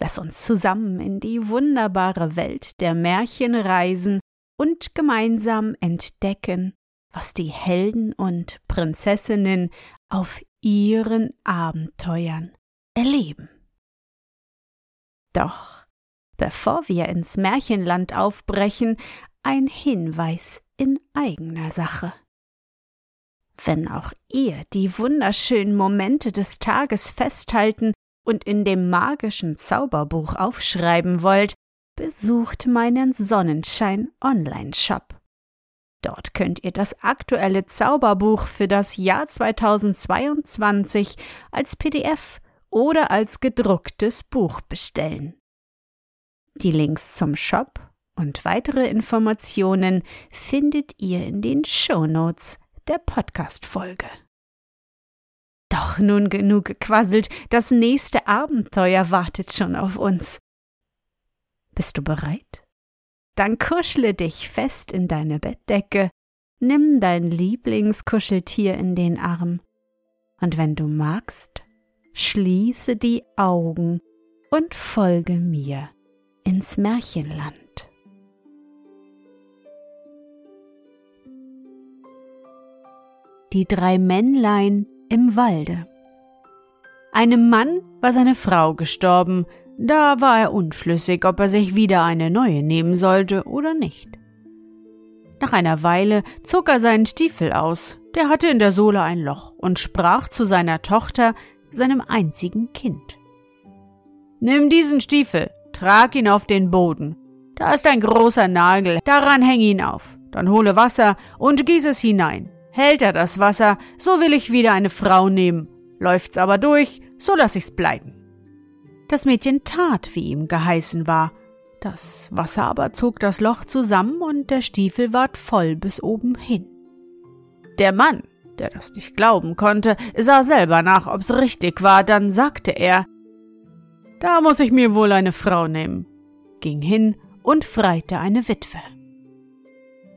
Lass uns zusammen in die wunderbare Welt der Märchen reisen und gemeinsam entdecken, was die Helden und Prinzessinnen auf ihren Abenteuern erleben. Doch bevor wir ins Märchenland aufbrechen, ein Hinweis in eigener Sache. Wenn auch ihr die wunderschönen Momente des Tages festhalten und in dem magischen Zauberbuch aufschreiben wollt, besucht meinen Sonnenschein Online-Shop. Dort könnt ihr das aktuelle Zauberbuch für das Jahr 2022 als PDF oder als gedrucktes Buch bestellen. Die Links zum Shop und weitere Informationen findet ihr in den Shownotes der Podcast-Folge. Doch nun genug gequasselt, das nächste Abenteuer wartet schon auf uns. Bist du bereit? Dann kuschle dich fest in deine Bettdecke, nimm dein Lieblingskuscheltier in den Arm, und wenn du magst, schließe die Augen und folge mir ins Märchenland. Die drei Männlein im Walde. Einem Mann war seine Frau gestorben, da war er unschlüssig, ob er sich wieder eine neue nehmen sollte oder nicht. Nach einer Weile zog er seinen Stiefel aus, der hatte in der Sohle ein Loch, und sprach zu seiner Tochter, seinem einzigen Kind. Nimm diesen Stiefel, trag ihn auf den Boden. Da ist ein großer Nagel, daran häng ihn auf. Dann hole Wasser und gieß es hinein. Hält er das Wasser, so will ich wieder eine Frau nehmen. Läuft's aber durch, so lass ich's bleiben. Das Mädchen tat, wie ihm geheißen war. Das Wasser aber zog das Loch zusammen und der Stiefel ward voll bis oben hin. Der Mann, der das nicht glauben konnte, sah selber nach, ob's richtig war, dann sagte er, da muss ich mir wohl eine Frau nehmen, ging hin und freite eine Witwe.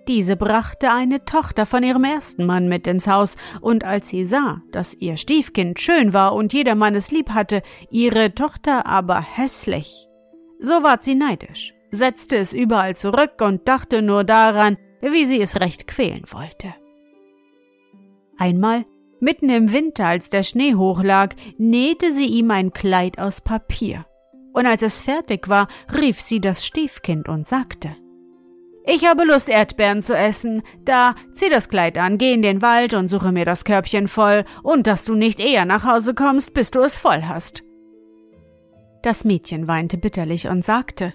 Diese brachte eine Tochter von ihrem ersten Mann mit ins Haus, und als sie sah, dass ihr Stiefkind schön war und jedermann es lieb hatte, ihre Tochter aber hässlich, so ward sie neidisch, setzte es überall zurück und dachte nur daran, wie sie es recht quälen wollte. Einmal, mitten im Winter, als der Schnee hochlag, nähte sie ihm ein Kleid aus Papier, und als es fertig war, rief sie das Stiefkind und sagte ich habe Lust, Erdbeeren zu essen. Da, zieh das Kleid an, geh in den Wald und suche mir das Körbchen voll, und dass du nicht eher nach Hause kommst, bis du es voll hast. Das Mädchen weinte bitterlich und sagte,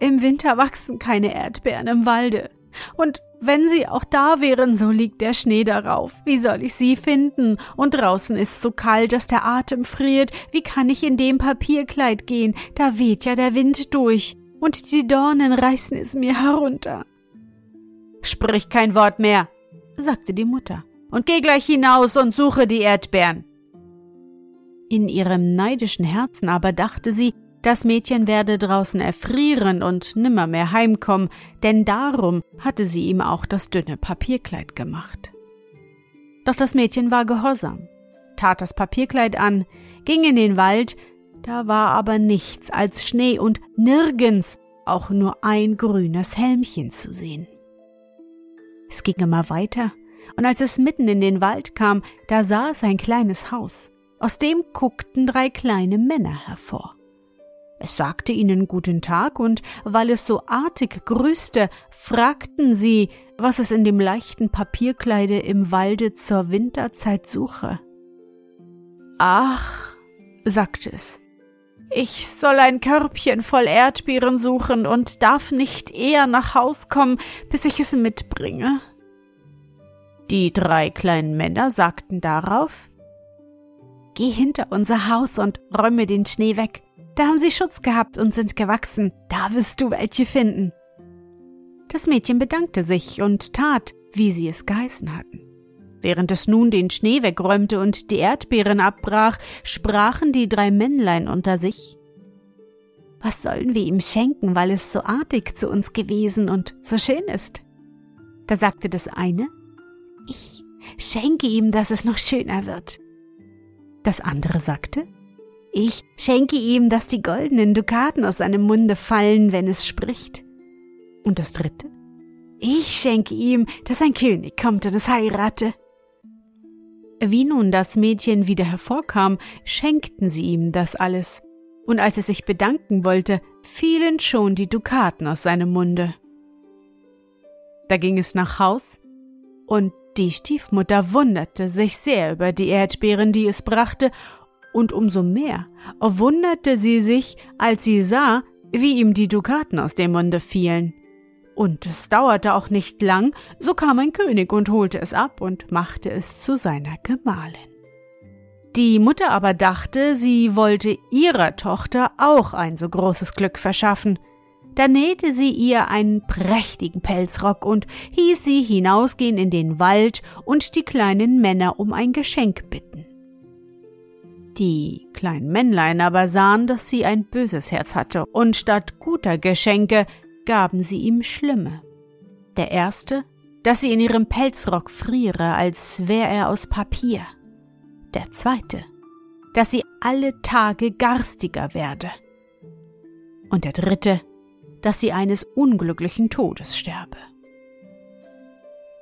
Im Winter wachsen keine Erdbeeren im Walde. Und wenn sie auch da wären, so liegt der Schnee darauf. Wie soll ich sie finden? Und draußen ist so kalt, dass der Atem friert. Wie kann ich in dem Papierkleid gehen? Da weht ja der Wind durch und die Dornen reißen es mir herunter. Sprich kein Wort mehr, sagte die Mutter, und geh gleich hinaus und suche die Erdbeeren. In ihrem neidischen Herzen aber dachte sie, das Mädchen werde draußen erfrieren und nimmermehr heimkommen, denn darum hatte sie ihm auch das dünne Papierkleid gemacht. Doch das Mädchen war gehorsam, tat das Papierkleid an, ging in den Wald, da war aber nichts als Schnee und nirgends auch nur ein grünes Helmchen zu sehen. Es ging immer weiter, und als es mitten in den Wald kam, da sah es ein kleines Haus. Aus dem guckten drei kleine Männer hervor. Es sagte ihnen guten Tag, und weil es so artig grüßte, fragten sie, was es in dem leichten Papierkleide im Walde zur Winterzeit suche. Ach, sagte es, ich soll ein Körbchen voll Erdbeeren suchen und darf nicht eher nach Haus kommen, bis ich es mitbringe. Die drei kleinen Männer sagten darauf Geh hinter unser Haus und räume den Schnee weg. Da haben sie Schutz gehabt und sind gewachsen. Da wirst du welche finden. Das Mädchen bedankte sich und tat, wie sie es geheißen hatten. Während es nun den Schnee wegräumte und die Erdbeeren abbrach, sprachen die drei Männlein unter sich. Was sollen wir ihm schenken, weil es so artig zu uns gewesen und so schön ist? Da sagte das eine, ich schenke ihm, dass es noch schöner wird. Das andere sagte, ich schenke ihm, dass die goldenen Dukaten aus seinem Munde fallen, wenn es spricht. Und das dritte, ich schenke ihm, dass ein König kommt und es heirate. Wie nun das Mädchen wieder hervorkam, schenkten sie ihm das alles, und als er sich bedanken wollte, fielen schon die Dukaten aus seinem Munde. Da ging es nach Haus, und die Stiefmutter wunderte sich sehr über die Erdbeeren, die es brachte, und umso mehr wunderte sie sich, als sie sah, wie ihm die Dukaten aus dem Munde fielen. Und es dauerte auch nicht lang, so kam ein König und holte es ab und machte es zu seiner Gemahlin. Die Mutter aber dachte, sie wollte ihrer Tochter auch ein so großes Glück verschaffen. Da nähte sie ihr einen prächtigen Pelzrock und hieß sie hinausgehen in den Wald und die kleinen Männer um ein Geschenk bitten. Die kleinen Männlein aber sahen, dass sie ein böses Herz hatte, und statt guter Geschenke gaben sie ihm schlimme. Der erste, dass sie in ihrem Pelzrock friere, als wär er aus Papier. Der zweite, dass sie alle Tage garstiger werde. Und der dritte, dass sie eines unglücklichen Todes sterbe.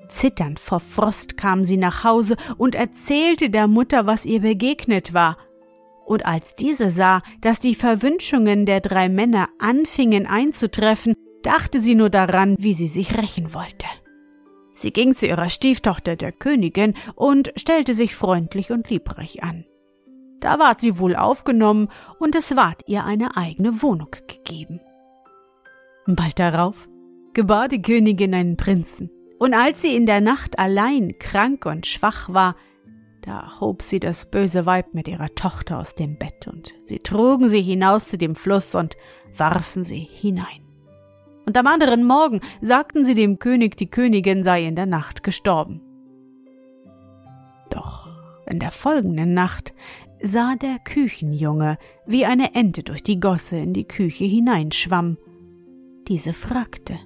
Zitternd vor Frost kam sie nach Hause und erzählte der Mutter, was ihr begegnet war, und als diese sah, dass die Verwünschungen der drei Männer anfingen einzutreffen, dachte sie nur daran, wie sie sich rächen wollte. Sie ging zu ihrer Stieftochter der Königin und stellte sich freundlich und liebreich an. Da ward sie wohl aufgenommen und es ward ihr eine eigene Wohnung gegeben. Bald darauf gebar die Königin einen Prinzen, und als sie in der Nacht allein krank und schwach war, da hob sie das böse Weib mit ihrer Tochter aus dem Bett, und sie trugen sie hinaus zu dem Fluss und warfen sie hinein und am anderen Morgen sagten sie dem König, die Königin sei in der Nacht gestorben. Doch in der folgenden Nacht sah der Küchenjunge, wie eine Ente durch die Gosse in die Küche hineinschwamm. Diese fragte,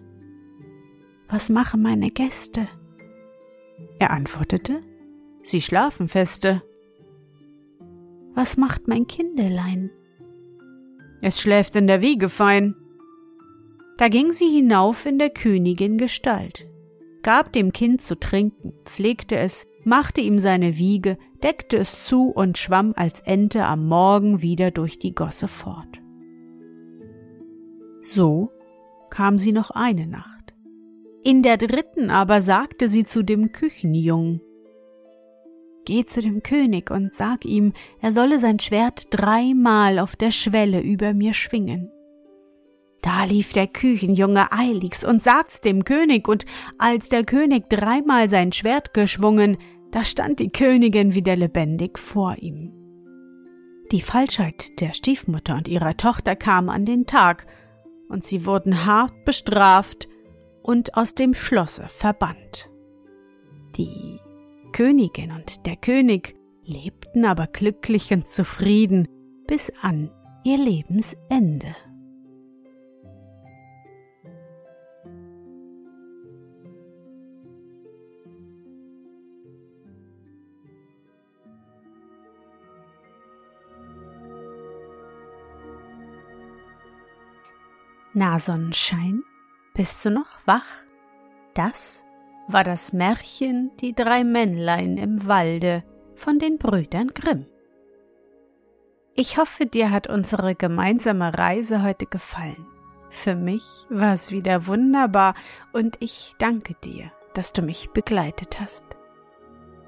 Was machen meine Gäste? Er antwortete, Sie schlafen feste. Was macht mein Kindelein? Es schläft in der Wiege fein. Da ging sie hinauf in der Königin Gestalt, gab dem Kind zu trinken, pflegte es, machte ihm seine Wiege, deckte es zu und schwamm als Ente am Morgen wieder durch die Gosse fort. So kam sie noch eine Nacht. In der dritten aber sagte sie zu dem Küchenjungen, Geh zu dem König und sag ihm, er solle sein Schwert dreimal auf der Schwelle über mir schwingen. Da lief der Küchenjunge eiligs und sagt's dem König, und als der König dreimal sein Schwert geschwungen, da stand die Königin wieder lebendig vor ihm. Die Falschheit der Stiefmutter und ihrer Tochter kam an den Tag, und sie wurden hart bestraft und aus dem Schlosse verbannt. Die Königin und der König lebten aber glücklich und zufrieden bis an ihr Lebensende. Na Sonnenschein, bist du noch wach? Das war das Märchen Die drei Männlein im Walde von den Brüdern Grimm. Ich hoffe, dir hat unsere gemeinsame Reise heute gefallen. Für mich war es wieder wunderbar und ich danke dir, dass du mich begleitet hast.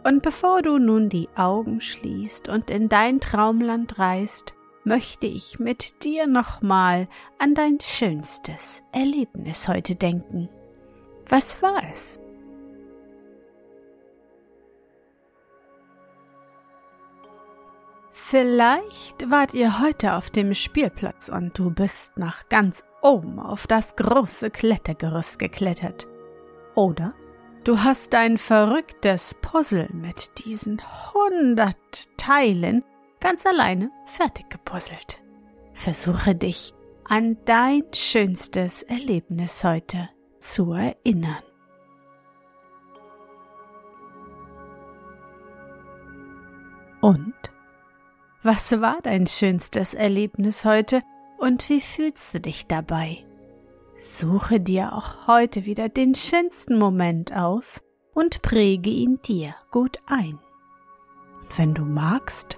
Und bevor du nun die Augen schließt und in dein Traumland reist, möchte ich mit dir nochmal an dein schönstes Erlebnis heute denken. Was war es? Vielleicht wart ihr heute auf dem Spielplatz und du bist nach ganz oben auf das große Klettergerüst geklettert. Oder du hast ein verrücktes Puzzle mit diesen hundert Teilen ganz alleine fertig gepuzzelt. Versuche dich an dein schönstes Erlebnis heute zu erinnern. Und? Was war dein schönstes Erlebnis heute und wie fühlst du dich dabei? Suche dir auch heute wieder den schönsten Moment aus und präge ihn dir gut ein. Und wenn du magst,